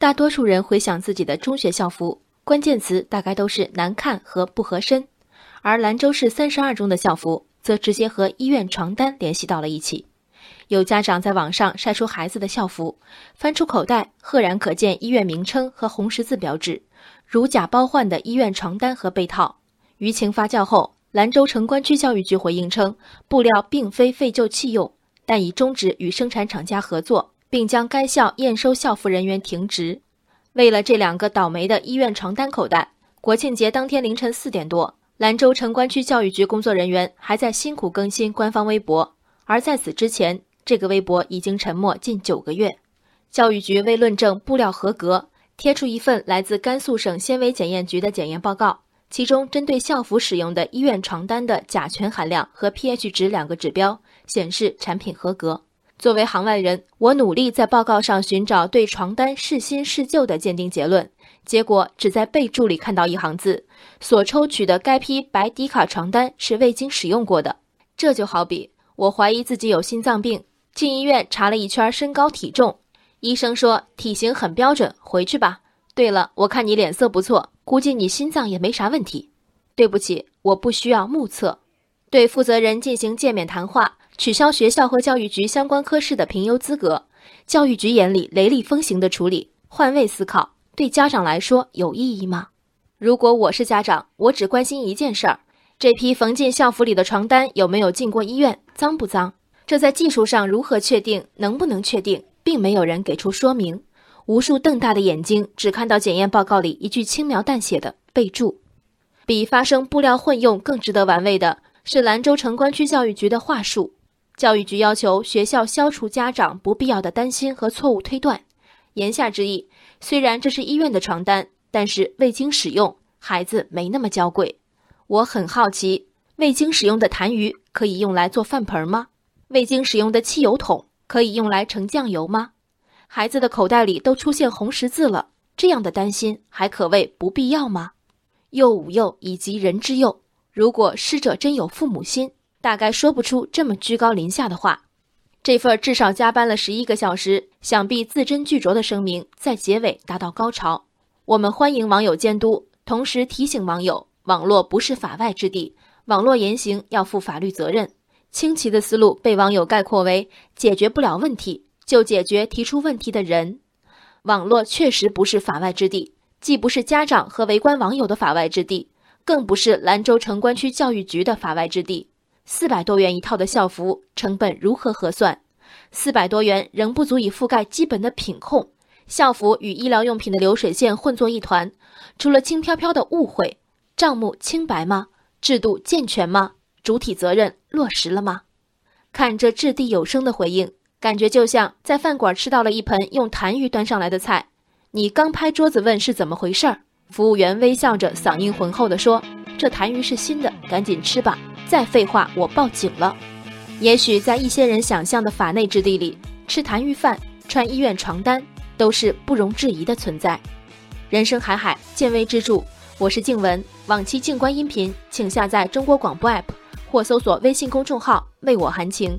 大多数人回想自己的中学校服，关键词大概都是难看和不合身。而兰州市三十二中的校服则直接和医院床单联系到了一起。有家长在网上晒出孩子的校服，翻出口袋，赫然可见医院名称和红十字标志，如假包换的医院床单和被套。舆情发酵后，兰州城关区教育局回应称，布料并非废旧弃用，但已终止与生产厂家合作，并将该校验收校服人员停职。为了这两个倒霉的医院床单口袋，国庆节当天凌晨四点多。兰州城关区教育局工作人员还在辛苦更新官方微博，而在此之前，这个微博已经沉默近九个月。教育局为论证布料合格，贴出一份来自甘肃省纤维检验局的检验报告，其中针对校服使用的医院床单的甲醛含量和 pH 值两个指标显示产品合格。作为行外人，我努力在报告上寻找对床单是新是旧的鉴定结论。结果只在备注里看到一行字：所抽取的该批白迪卡床单是未经使用过的。这就好比我怀疑自己有心脏病，进医院查了一圈身高体重，医生说体型很标准，回去吧。对了，我看你脸色不错，估计你心脏也没啥问题。对不起，我不需要目测。对负责人进行诫勉谈话，取消学校和教育局相关科室的评优资格。教育局眼里雷厉风行的处理，换位思考。对家长来说有意义吗？如果我是家长，我只关心一件事儿：这批缝进校服里的床单有没有进过医院，脏不脏？这在技术上如何确定？能不能确定？并没有人给出说明。无数瞪大的眼睛只看到检验报告里一句轻描淡写的备注。比发生布料混用更值得玩味的是兰州城关区教育局的话术。教育局要求学校消除家长不必要的担心和错误推断。言下之意，虽然这是医院的床单，但是未经使用，孩子没那么娇贵。我很好奇，未经使用的痰盂可以用来做饭盆吗？未经使用的汽油桶可以用来盛酱油吗？孩子的口袋里都出现红十字了，这样的担心还可谓不必要吗？幼吾幼以及人之幼，如果师者真有父母心，大概说不出这么居高临下的话。这份至少加班了十一个小时，想必字斟句酌的声明在结尾达到高潮。我们欢迎网友监督，同时提醒网友：网络不是法外之地，网络言行要负法律责任。清奇的思路被网友概括为：解决不了问题，就解决提出问题的人。网络确实不是法外之地，既不是家长和围观网友的法外之地，更不是兰州城关区教育局的法外之地。四百多元一套的校服成本如何核算？四百多元仍不足以覆盖基本的品控。校服与医疗用品的流水线混作一团，除了轻飘飘的误会，账目清白吗？制度健全吗？主体责任落实了吗？看这掷地有声的回应，感觉就像在饭馆吃到了一盆用痰盂端上来的菜，你刚拍桌子问是怎么回事儿，服务员微笑着，嗓音浑厚地说：“这痰盂是新的，赶紧吃吧。”再废话，我报警了。也许在一些人想象的法内之地里，吃痰盂饭、穿医院床单都是不容置疑的存在。人生海海，见微知著。我是静文，往期静观音频，请下载中国广播 app 或搜索微信公众号“为我含情”。